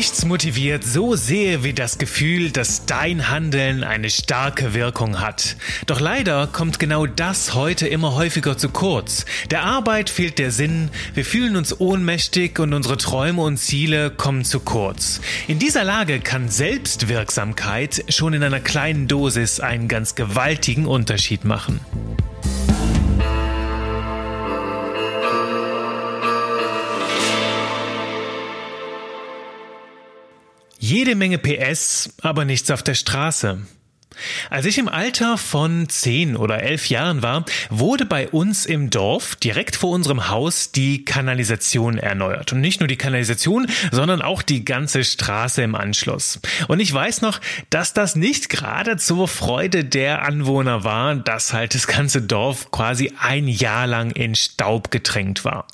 Nichts motiviert so sehr wie das Gefühl, dass dein Handeln eine starke Wirkung hat. Doch leider kommt genau das heute immer häufiger zu kurz. Der Arbeit fehlt der Sinn, wir fühlen uns ohnmächtig und unsere Träume und Ziele kommen zu kurz. In dieser Lage kann Selbstwirksamkeit schon in einer kleinen Dosis einen ganz gewaltigen Unterschied machen. Jede Menge PS, aber nichts auf der Straße. Als ich im Alter von zehn oder elf Jahren war, wurde bei uns im Dorf direkt vor unserem Haus die Kanalisation erneuert. Und nicht nur die Kanalisation, sondern auch die ganze Straße im Anschluss. Und ich weiß noch, dass das nicht gerade zur Freude der Anwohner war, dass halt das ganze Dorf quasi ein Jahr lang in Staub getränkt war.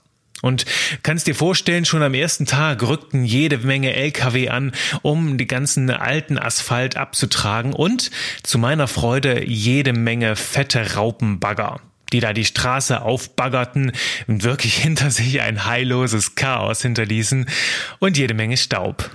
Und kannst dir vorstellen, schon am ersten Tag rückten jede Menge LKW an, um die ganzen alten Asphalt abzutragen und zu meiner Freude jede Menge fette Raupenbagger die da die Straße aufbaggerten und wirklich hinter sich ein heilloses Chaos hinterließen und jede Menge Staub.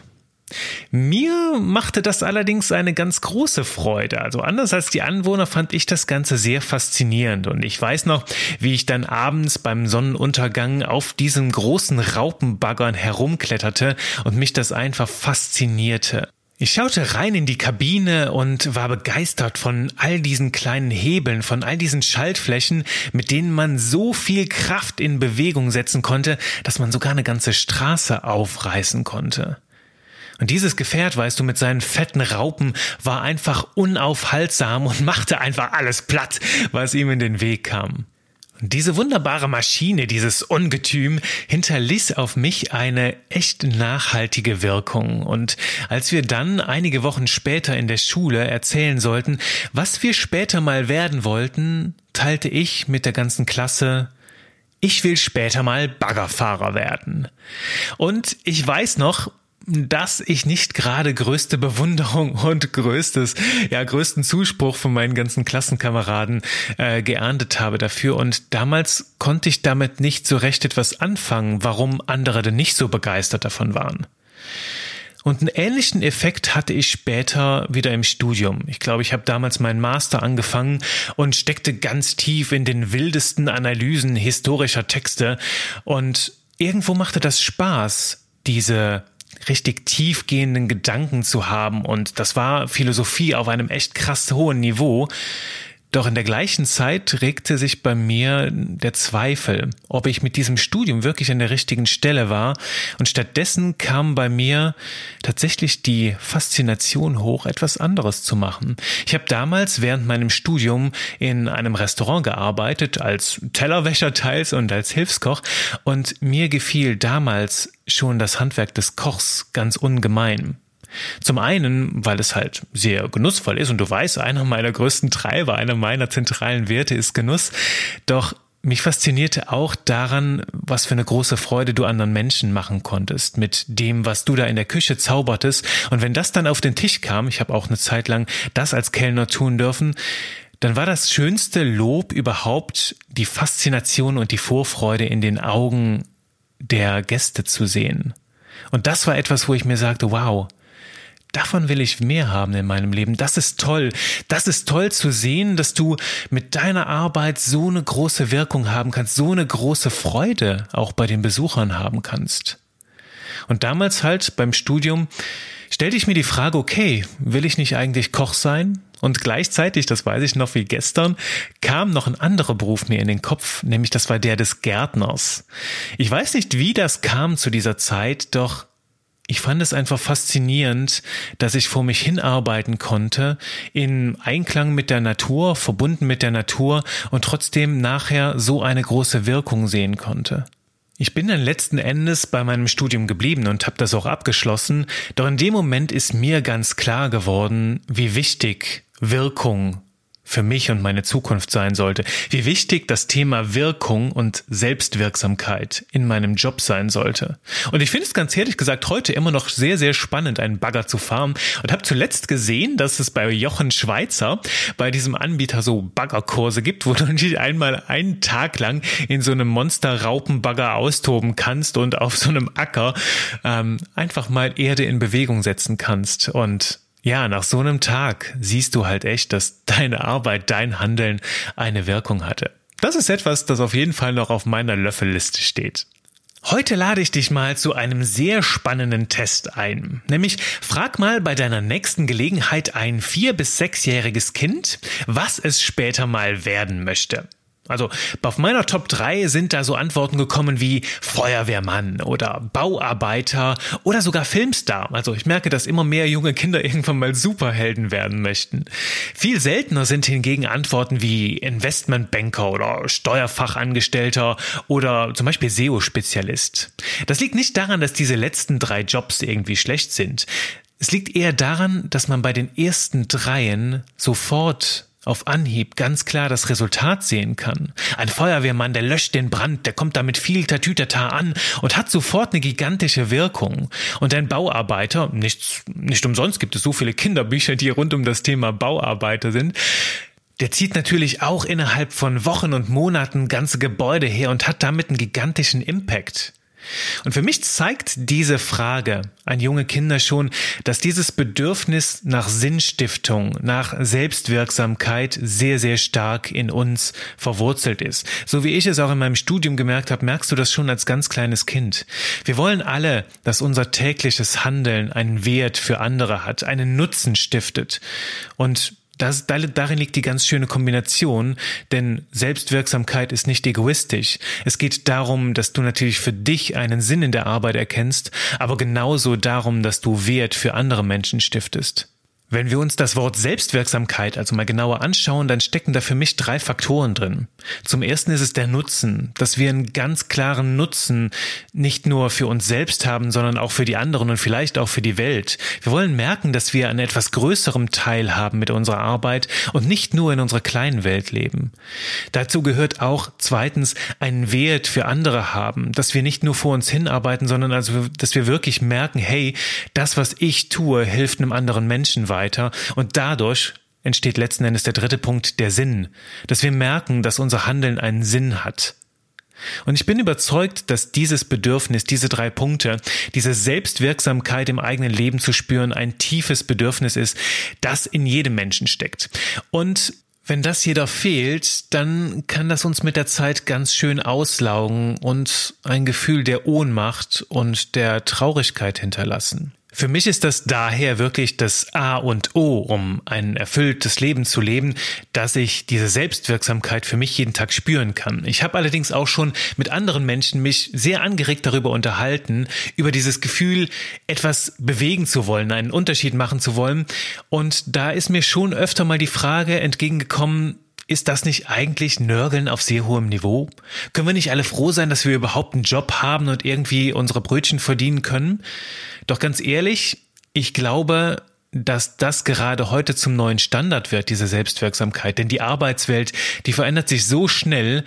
Mir machte das allerdings eine ganz große Freude. Also anders als die Anwohner fand ich das Ganze sehr faszinierend. Und ich weiß noch, wie ich dann abends beim Sonnenuntergang auf diesen großen Raupenbaggern herumkletterte und mich das einfach faszinierte. Ich schaute rein in die Kabine und war begeistert von all diesen kleinen Hebeln, von all diesen Schaltflächen, mit denen man so viel Kraft in Bewegung setzen konnte, dass man sogar eine ganze Straße aufreißen konnte. Und dieses Gefährt, weißt du, mit seinen fetten Raupen war einfach unaufhaltsam und machte einfach alles platt, was ihm in den Weg kam. Und diese wunderbare Maschine, dieses Ungetüm, hinterließ auf mich eine echt nachhaltige Wirkung. Und als wir dann einige Wochen später in der Schule erzählen sollten, was wir später mal werden wollten, teilte ich mit der ganzen Klasse ich will später mal Baggerfahrer werden. Und ich weiß noch, dass ich nicht gerade größte Bewunderung und größtes, ja, größten Zuspruch von meinen ganzen Klassenkameraden äh, geerntet habe dafür. Und damals konnte ich damit nicht so recht etwas anfangen, warum andere denn nicht so begeistert davon waren. Und einen ähnlichen Effekt hatte ich später wieder im Studium. Ich glaube, ich habe damals meinen Master angefangen und steckte ganz tief in den wildesten Analysen historischer Texte. Und irgendwo machte das Spaß, diese richtig tiefgehenden Gedanken zu haben und das war Philosophie auf einem echt krass hohen Niveau. Doch in der gleichen Zeit regte sich bei mir der Zweifel, ob ich mit diesem Studium wirklich an der richtigen Stelle war. Und stattdessen kam bei mir tatsächlich die Faszination hoch, etwas anderes zu machen. Ich habe damals während meinem Studium in einem Restaurant gearbeitet, als Tellerwäscher teils und als Hilfskoch. Und mir gefiel damals schon das Handwerk des Kochs ganz ungemein. Zum einen, weil es halt sehr genussvoll ist und du weißt, einer meiner größten Treiber, einer meiner zentralen Werte ist Genuss. Doch mich faszinierte auch daran, was für eine große Freude du anderen Menschen machen konntest mit dem, was du da in der Küche zaubertest. Und wenn das dann auf den Tisch kam, ich habe auch eine Zeit lang das als Kellner tun dürfen, dann war das schönste Lob überhaupt die Faszination und die Vorfreude in den Augen der Gäste zu sehen. Und das war etwas, wo ich mir sagte, wow, Davon will ich mehr haben in meinem Leben. Das ist toll. Das ist toll zu sehen, dass du mit deiner Arbeit so eine große Wirkung haben kannst, so eine große Freude auch bei den Besuchern haben kannst. Und damals halt beim Studium stellte ich mir die Frage, okay, will ich nicht eigentlich Koch sein? Und gleichzeitig, das weiß ich noch wie gestern, kam noch ein anderer Beruf mir in den Kopf, nämlich das war der des Gärtners. Ich weiß nicht, wie das kam zu dieser Zeit, doch ich fand es einfach faszinierend, dass ich vor mich hinarbeiten konnte, in Einklang mit der Natur, verbunden mit der Natur und trotzdem nachher so eine große Wirkung sehen konnte. Ich bin dann letzten Endes bei meinem Studium geblieben und habe das auch abgeschlossen, doch in dem Moment ist mir ganz klar geworden, wie wichtig Wirkung für mich und meine Zukunft sein sollte, wie wichtig das Thema Wirkung und Selbstwirksamkeit in meinem Job sein sollte. Und ich finde es ganz ehrlich gesagt heute immer noch sehr, sehr spannend, einen Bagger zu fahren und habe zuletzt gesehen, dass es bei Jochen Schweizer, bei diesem Anbieter so Baggerkurse gibt, wo du nicht einmal einen Tag lang in so einem Monster-Raupenbagger austoben kannst und auf so einem Acker ähm, einfach mal Erde in Bewegung setzen kannst. Und ja, nach so einem Tag siehst du halt echt, dass deine Arbeit, dein Handeln eine Wirkung hatte. Das ist etwas, das auf jeden Fall noch auf meiner Löffelliste steht. Heute lade ich dich mal zu einem sehr spannenden Test ein. Nämlich frag mal bei deiner nächsten Gelegenheit ein vier- bis sechsjähriges Kind, was es später mal werden möchte. Also auf meiner Top 3 sind da so Antworten gekommen wie Feuerwehrmann oder Bauarbeiter oder sogar Filmstar. Also ich merke, dass immer mehr junge Kinder irgendwann mal Superhelden werden möchten. Viel seltener sind hingegen Antworten wie Investmentbanker oder Steuerfachangestellter oder zum Beispiel SEO-Spezialist. Das liegt nicht daran, dass diese letzten drei Jobs irgendwie schlecht sind. Es liegt eher daran, dass man bei den ersten dreien sofort auf Anhieb ganz klar das Resultat sehen kann. Ein Feuerwehrmann, der löscht den Brand, der kommt damit viel Tatütata an und hat sofort eine gigantische Wirkung. Und ein Bauarbeiter, nicht, nicht umsonst gibt es so viele Kinderbücher, die rund um das Thema Bauarbeiter sind, der zieht natürlich auch innerhalb von Wochen und Monaten ganze Gebäude her und hat damit einen gigantischen Impact. Und für mich zeigt diese Frage an junge Kinder schon, dass dieses Bedürfnis nach Sinnstiftung, nach Selbstwirksamkeit sehr, sehr stark in uns verwurzelt ist. So wie ich es auch in meinem Studium gemerkt habe, merkst du das schon als ganz kleines Kind. Wir wollen alle, dass unser tägliches Handeln einen Wert für andere hat, einen Nutzen stiftet. Und das, darin liegt die ganz schöne Kombination, denn Selbstwirksamkeit ist nicht egoistisch. Es geht darum, dass du natürlich für dich einen Sinn in der Arbeit erkennst, aber genauso darum, dass du Wert für andere Menschen stiftest. Wenn wir uns das Wort Selbstwirksamkeit also mal genauer anschauen, dann stecken da für mich drei Faktoren drin. Zum ersten ist es der Nutzen, dass wir einen ganz klaren Nutzen nicht nur für uns selbst haben, sondern auch für die anderen und vielleicht auch für die Welt. Wir wollen merken, dass wir an etwas größerem Teil haben mit unserer Arbeit und nicht nur in unserer kleinen Welt leben. Dazu gehört auch zweitens einen Wert für andere haben, dass wir nicht nur vor uns hinarbeiten, sondern also, dass wir wirklich merken, hey, das, was ich tue, hilft einem anderen Menschen weiter weiter. Und dadurch entsteht letzten Endes der dritte Punkt, der Sinn, dass wir merken, dass unser Handeln einen Sinn hat. Und ich bin überzeugt, dass dieses Bedürfnis, diese drei Punkte, diese Selbstwirksamkeit im eigenen Leben zu spüren, ein tiefes Bedürfnis ist, das in jedem Menschen steckt. Und wenn das jeder fehlt, dann kann das uns mit der Zeit ganz schön auslaugen und ein Gefühl der Ohnmacht und der Traurigkeit hinterlassen. Für mich ist das daher wirklich das A und O, um ein erfülltes Leben zu leben, dass ich diese Selbstwirksamkeit für mich jeden Tag spüren kann. Ich habe allerdings auch schon mit anderen Menschen mich sehr angeregt darüber unterhalten, über dieses Gefühl, etwas bewegen zu wollen, einen Unterschied machen zu wollen. Und da ist mir schon öfter mal die Frage entgegengekommen, ist das nicht eigentlich Nörgeln auf sehr hohem Niveau? Können wir nicht alle froh sein, dass wir überhaupt einen Job haben und irgendwie unsere Brötchen verdienen können? Doch ganz ehrlich, ich glaube, dass das gerade heute zum neuen Standard wird, diese Selbstwirksamkeit. Denn die Arbeitswelt, die verändert sich so schnell,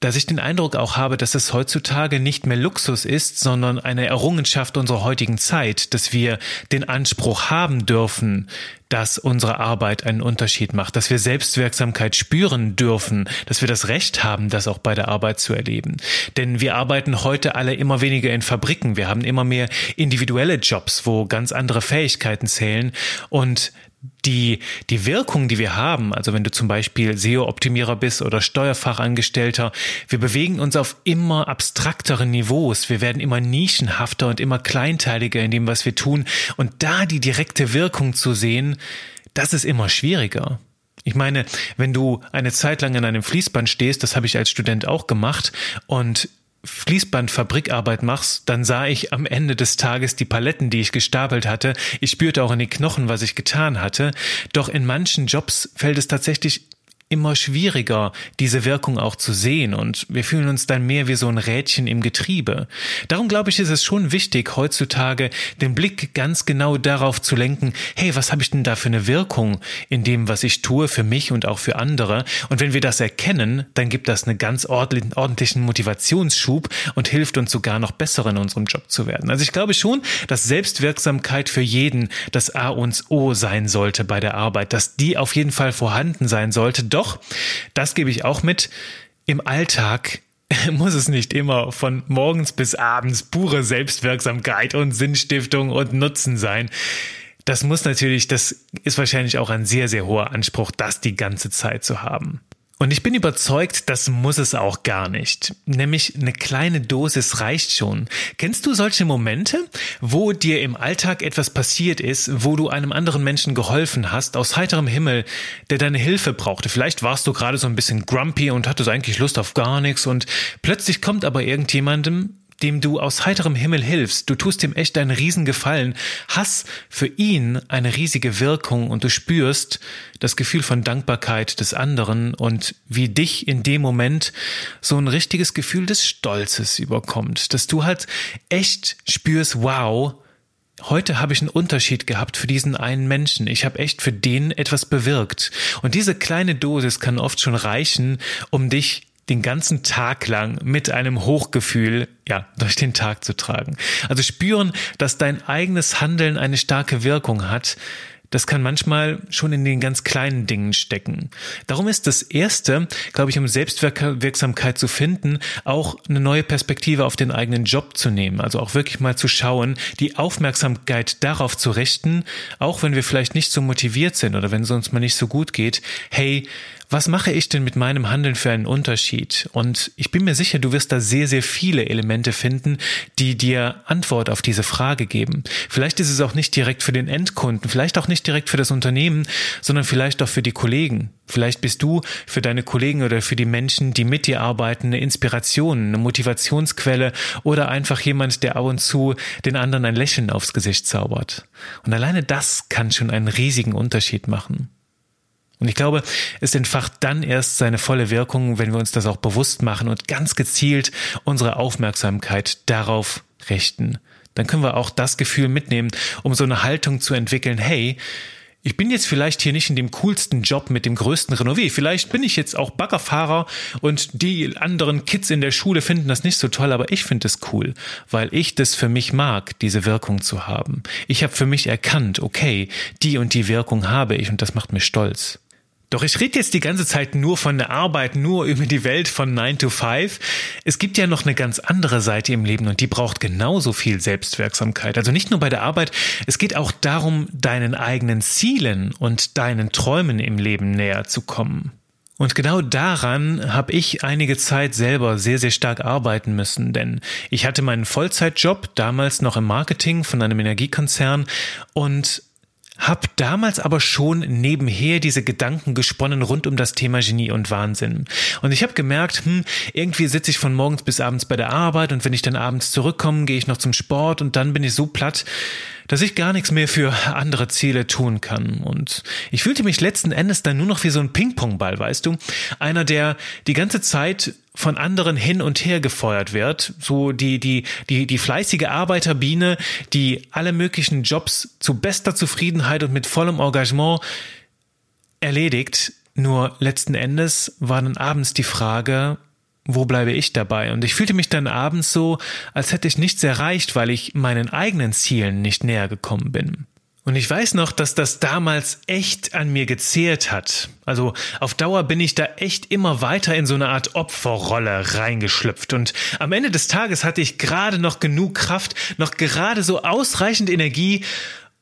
dass ich den Eindruck auch habe, dass es heutzutage nicht mehr Luxus ist, sondern eine Errungenschaft unserer heutigen Zeit, dass wir den Anspruch haben dürfen, dass unsere Arbeit einen Unterschied macht, dass wir Selbstwirksamkeit spüren dürfen, dass wir das Recht haben, das auch bei der Arbeit zu erleben. Denn wir arbeiten heute alle immer weniger in Fabriken, wir haben immer mehr individuelle Jobs, wo ganz andere Fähigkeiten zählen und die, die Wirkung, die wir haben, also wenn du zum Beispiel SEO-Optimierer bist oder Steuerfachangestellter, wir bewegen uns auf immer abstrakteren Niveaus. Wir werden immer nischenhafter und immer kleinteiliger in dem, was wir tun. Und da die direkte Wirkung zu sehen, das ist immer schwieriger. Ich meine, wenn du eine Zeit lang in einem Fließband stehst, das habe ich als Student auch gemacht, und Fließbandfabrikarbeit machst, dann sah ich am Ende des Tages die Paletten, die ich gestapelt hatte. Ich spürte auch in den Knochen, was ich getan hatte. Doch in manchen Jobs fällt es tatsächlich immer schwieriger, diese Wirkung auch zu sehen und wir fühlen uns dann mehr wie so ein Rädchen im Getriebe. Darum glaube ich, ist es schon wichtig, heutzutage den Blick ganz genau darauf zu lenken, hey, was habe ich denn da für eine Wirkung in dem, was ich tue, für mich und auch für andere? Und wenn wir das erkennen, dann gibt das einen ganz ordentlichen Motivationsschub und hilft uns sogar noch besser in unserem Job zu werden. Also ich glaube schon, dass Selbstwirksamkeit für jeden das A und O sein sollte bei der Arbeit, dass die auf jeden Fall vorhanden sein sollte, doch, das gebe ich auch mit, im Alltag muss es nicht immer von morgens bis abends pure Selbstwirksamkeit und Sinnstiftung und Nutzen sein. Das muss natürlich, das ist wahrscheinlich auch ein sehr, sehr hoher Anspruch, das die ganze Zeit zu haben. Und ich bin überzeugt, das muss es auch gar nicht. Nämlich eine kleine Dosis reicht schon. Kennst du solche Momente, wo dir im Alltag etwas passiert ist, wo du einem anderen Menschen geholfen hast, aus heiterem Himmel, der deine Hilfe brauchte? Vielleicht warst du gerade so ein bisschen grumpy und hattest eigentlich Lust auf gar nichts und plötzlich kommt aber irgendjemandem dem du aus heiterem Himmel hilfst. Du tust ihm echt einen Riesengefallen, hast für ihn eine riesige Wirkung und du spürst das Gefühl von Dankbarkeit des anderen und wie dich in dem Moment so ein richtiges Gefühl des Stolzes überkommt, dass du halt echt spürst, wow, Heute habe ich einen Unterschied gehabt für diesen einen Menschen. Ich habe echt für den etwas bewirkt. Und diese kleine Dosis kann oft schon reichen, um dich den ganzen Tag lang mit einem Hochgefühl, ja, durch den Tag zu tragen. Also spüren, dass dein eigenes Handeln eine starke Wirkung hat, das kann manchmal schon in den ganz kleinen Dingen stecken. Darum ist das Erste, glaube ich, um Selbstwirksamkeit zu finden, auch eine neue Perspektive auf den eigenen Job zu nehmen. Also auch wirklich mal zu schauen, die Aufmerksamkeit darauf zu richten, auch wenn wir vielleicht nicht so motiviert sind oder wenn es uns mal nicht so gut geht. Hey, was mache ich denn mit meinem Handeln für einen Unterschied? Und ich bin mir sicher, du wirst da sehr, sehr viele Elemente finden, die dir Antwort auf diese Frage geben. Vielleicht ist es auch nicht direkt für den Endkunden, vielleicht auch nicht direkt für das Unternehmen, sondern vielleicht auch für die Kollegen. Vielleicht bist du für deine Kollegen oder für die Menschen, die mit dir arbeiten, eine Inspiration, eine Motivationsquelle oder einfach jemand, der ab und zu den anderen ein Lächeln aufs Gesicht zaubert. Und alleine das kann schon einen riesigen Unterschied machen. Und ich glaube, es entfacht dann erst seine volle Wirkung, wenn wir uns das auch bewusst machen und ganz gezielt unsere Aufmerksamkeit darauf richten. Dann können wir auch das Gefühl mitnehmen, um so eine Haltung zu entwickeln, hey, ich bin jetzt vielleicht hier nicht in dem coolsten Job mit dem größten Renové. Vielleicht bin ich jetzt auch Baggerfahrer und die anderen Kids in der Schule finden das nicht so toll, aber ich finde es cool, weil ich das für mich mag, diese Wirkung zu haben. Ich habe für mich erkannt, okay, die und die Wirkung habe ich und das macht mich stolz. Doch ich rede jetzt die ganze Zeit nur von der Arbeit, nur über die Welt von 9 to 5. Es gibt ja noch eine ganz andere Seite im Leben und die braucht genauso viel Selbstwirksamkeit. Also nicht nur bei der Arbeit, es geht auch darum, deinen eigenen Zielen und deinen Träumen im Leben näher zu kommen. Und genau daran habe ich einige Zeit selber sehr, sehr stark arbeiten müssen, denn ich hatte meinen Vollzeitjob damals noch im Marketing von einem Energiekonzern und hab damals aber schon nebenher diese Gedanken gesponnen rund um das Thema Genie und Wahnsinn. Und ich habe gemerkt, hm, irgendwie sitze ich von morgens bis abends bei der Arbeit und wenn ich dann abends zurückkomme, gehe ich noch zum Sport und dann bin ich so platt, dass ich gar nichts mehr für andere Ziele tun kann. Und ich fühlte mich letzten Endes dann nur noch wie so ein Ping-Pong-Ball, weißt du? Einer, der die ganze Zeit von anderen hin und her gefeuert wird, so die die die die fleißige Arbeiterbiene, die alle möglichen Jobs zu bester Zufriedenheit und mit vollem Engagement erledigt. Nur letzten Endes war dann abends die Frage, wo bleibe ich dabei? Und ich fühlte mich dann abends so, als hätte ich nichts erreicht, weil ich meinen eigenen Zielen nicht näher gekommen bin. Und ich weiß noch, dass das damals echt an mir gezehrt hat. Also auf Dauer bin ich da echt immer weiter in so eine Art Opferrolle reingeschlüpft. Und am Ende des Tages hatte ich gerade noch genug Kraft, noch gerade so ausreichend Energie,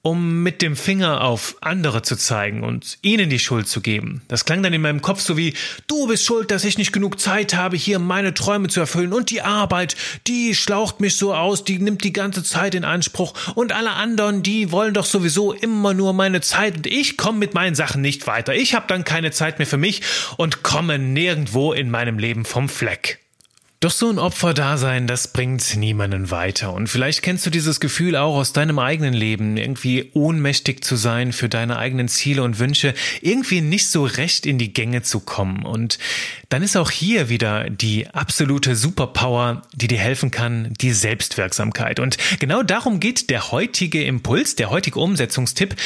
um mit dem Finger auf andere zu zeigen und ihnen die Schuld zu geben. Das klang dann in meinem Kopf so wie, du bist schuld, dass ich nicht genug Zeit habe, hier meine Träume zu erfüllen und die Arbeit, die schlaucht mich so aus, die nimmt die ganze Zeit in Anspruch und alle anderen, die wollen doch sowieso immer nur meine Zeit und ich komme mit meinen Sachen nicht weiter. Ich habe dann keine Zeit mehr für mich und komme nirgendwo in meinem Leben vom Fleck. Doch so ein Opferdasein, das bringt niemanden weiter. Und vielleicht kennst du dieses Gefühl auch aus deinem eigenen Leben, irgendwie ohnmächtig zu sein für deine eigenen Ziele und Wünsche, irgendwie nicht so recht in die Gänge zu kommen. Und dann ist auch hier wieder die absolute Superpower, die dir helfen kann, die Selbstwirksamkeit. Und genau darum geht der heutige Impuls, der heutige Umsetzungstipp.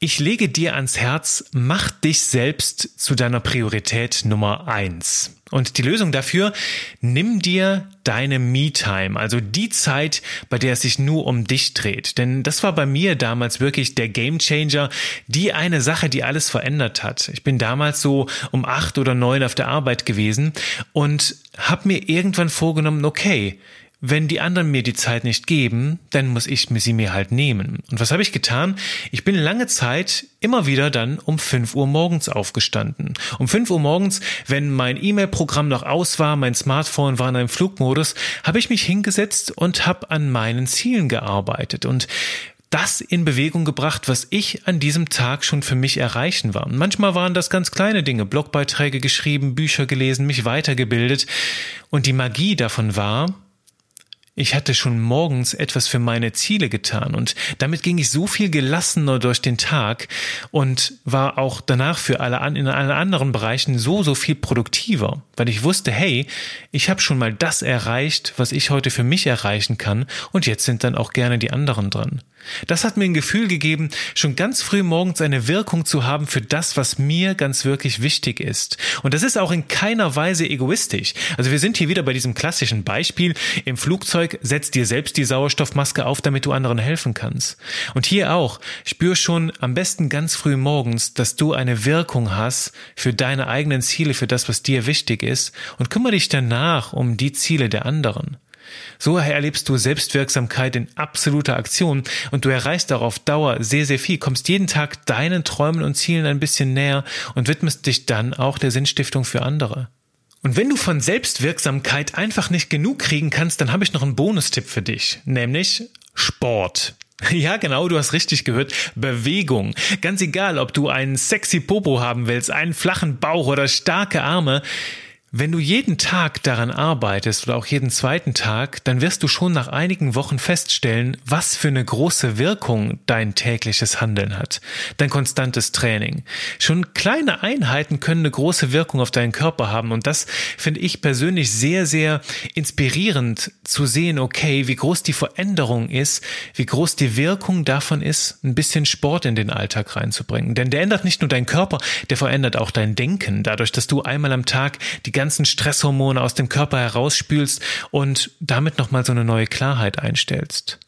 Ich lege dir ans Herz, mach dich selbst zu deiner Priorität Nummer eins. Und die Lösung dafür, nimm dir deine Me-Time, also die Zeit, bei der es sich nur um dich dreht. Denn das war bei mir damals wirklich der Gamechanger, die eine Sache, die alles verändert hat. Ich bin damals so um acht oder neun auf der Arbeit gewesen und habe mir irgendwann vorgenommen, okay, wenn die anderen mir die Zeit nicht geben, dann muss ich sie mir halt nehmen. Und was habe ich getan? Ich bin lange Zeit immer wieder dann um 5 Uhr morgens aufgestanden. Um 5 Uhr morgens, wenn mein E-Mail-Programm noch aus war, mein Smartphone war in einem Flugmodus, habe ich mich hingesetzt und habe an meinen Zielen gearbeitet. Und das in Bewegung gebracht, was ich an diesem Tag schon für mich erreichen war. Manchmal waren das ganz kleine Dinge, Blogbeiträge geschrieben, Bücher gelesen, mich weitergebildet. Und die Magie davon war, ich hatte schon morgens etwas für meine Ziele getan und damit ging ich so viel gelassener durch den Tag und war auch danach für alle an, in allen anderen Bereichen so, so viel produktiver, weil ich wusste, hey, ich habe schon mal das erreicht, was ich heute für mich erreichen kann und jetzt sind dann auch gerne die anderen dran. Das hat mir ein Gefühl gegeben, schon ganz früh morgens eine Wirkung zu haben für das, was mir ganz wirklich wichtig ist. Und das ist auch in keiner Weise egoistisch. Also wir sind hier wieder bei diesem klassischen Beispiel. Im Flugzeug setzt dir selbst die Sauerstoffmaske auf, damit du anderen helfen kannst. Und hier auch, spür schon am besten ganz früh morgens, dass du eine Wirkung hast für deine eigenen Ziele, für das, was dir wichtig ist und kümmere dich danach um die Ziele der anderen. So erlebst du Selbstwirksamkeit in absoluter Aktion und du erreichst auch auf Dauer sehr, sehr viel, kommst jeden Tag deinen Träumen und Zielen ein bisschen näher und widmest dich dann auch der Sinnstiftung für andere. Und wenn du von Selbstwirksamkeit einfach nicht genug kriegen kannst, dann habe ich noch einen Bonustipp für dich, nämlich Sport. Ja, genau, du hast richtig gehört. Bewegung. Ganz egal, ob du einen sexy Popo haben willst, einen flachen Bauch oder starke Arme. Wenn du jeden Tag daran arbeitest oder auch jeden zweiten Tag, dann wirst du schon nach einigen Wochen feststellen, was für eine große Wirkung dein tägliches Handeln hat, dein konstantes Training. Schon kleine Einheiten können eine große Wirkung auf deinen Körper haben und das finde ich persönlich sehr, sehr inspirierend zu sehen, okay, wie groß die Veränderung ist, wie groß die Wirkung davon ist, ein bisschen Sport in den Alltag reinzubringen. Denn der ändert nicht nur deinen Körper, der verändert auch dein Denken, dadurch, dass du einmal am Tag die ganzen Stresshormone aus dem Körper herausspülst und damit nochmal so eine neue Klarheit einstellst.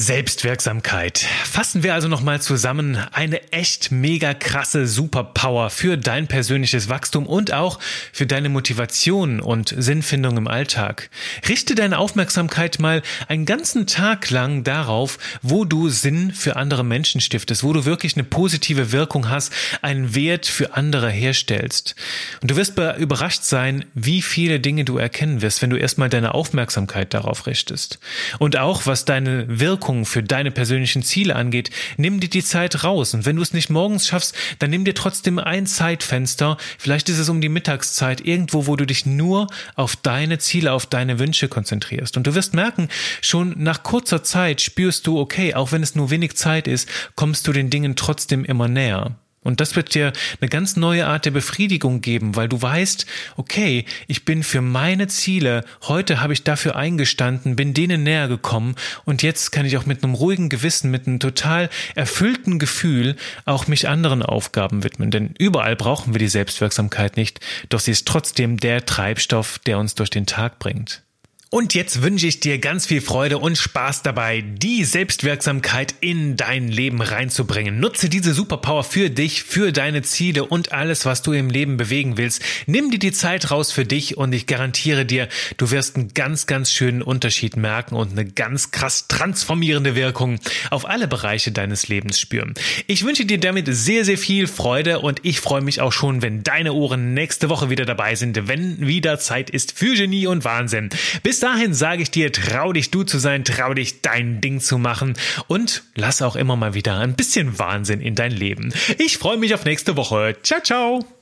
Selbstwirksamkeit. Fassen wir also nochmal zusammen. Eine echt mega krasse Superpower für dein persönliches Wachstum und auch für deine Motivation und Sinnfindung im Alltag. Richte deine Aufmerksamkeit mal einen ganzen Tag lang darauf, wo du Sinn für andere Menschen stiftest, wo du wirklich eine positive Wirkung hast, einen Wert für andere herstellst. Und du wirst überrascht sein, wie viele Dinge du erkennen wirst, wenn du erstmal deine Aufmerksamkeit darauf richtest. Und auch, was deine Wirkung Wirkung für deine persönlichen Ziele angeht, nimm dir die Zeit raus. Und wenn du es nicht morgens schaffst, dann nimm dir trotzdem ein Zeitfenster. Vielleicht ist es um die Mittagszeit, irgendwo, wo du dich nur auf deine Ziele, auf deine Wünsche konzentrierst. Und du wirst merken, schon nach kurzer Zeit spürst du, okay, auch wenn es nur wenig Zeit ist, kommst du den Dingen trotzdem immer näher. Und das wird dir eine ganz neue Art der Befriedigung geben, weil du weißt, okay, ich bin für meine Ziele, heute habe ich dafür eingestanden, bin denen näher gekommen und jetzt kann ich auch mit einem ruhigen Gewissen, mit einem total erfüllten Gefühl auch mich anderen Aufgaben widmen. Denn überall brauchen wir die Selbstwirksamkeit nicht, doch sie ist trotzdem der Treibstoff, der uns durch den Tag bringt. Und jetzt wünsche ich dir ganz viel Freude und Spaß dabei, die Selbstwirksamkeit in dein Leben reinzubringen. Nutze diese Superpower für dich, für deine Ziele und alles, was du im Leben bewegen willst. Nimm dir die Zeit raus für dich und ich garantiere dir, du wirst einen ganz, ganz schönen Unterschied merken und eine ganz krass transformierende Wirkung auf alle Bereiche deines Lebens spüren. Ich wünsche dir damit sehr, sehr viel Freude und ich freue mich auch schon, wenn deine Ohren nächste Woche wieder dabei sind, wenn wieder Zeit ist für Genie und Wahnsinn. Bis bis dahin sage ich dir, trau dich du zu sein, trau dich dein Ding zu machen und lass auch immer mal wieder ein bisschen Wahnsinn in dein Leben. Ich freue mich auf nächste Woche. Ciao, ciao.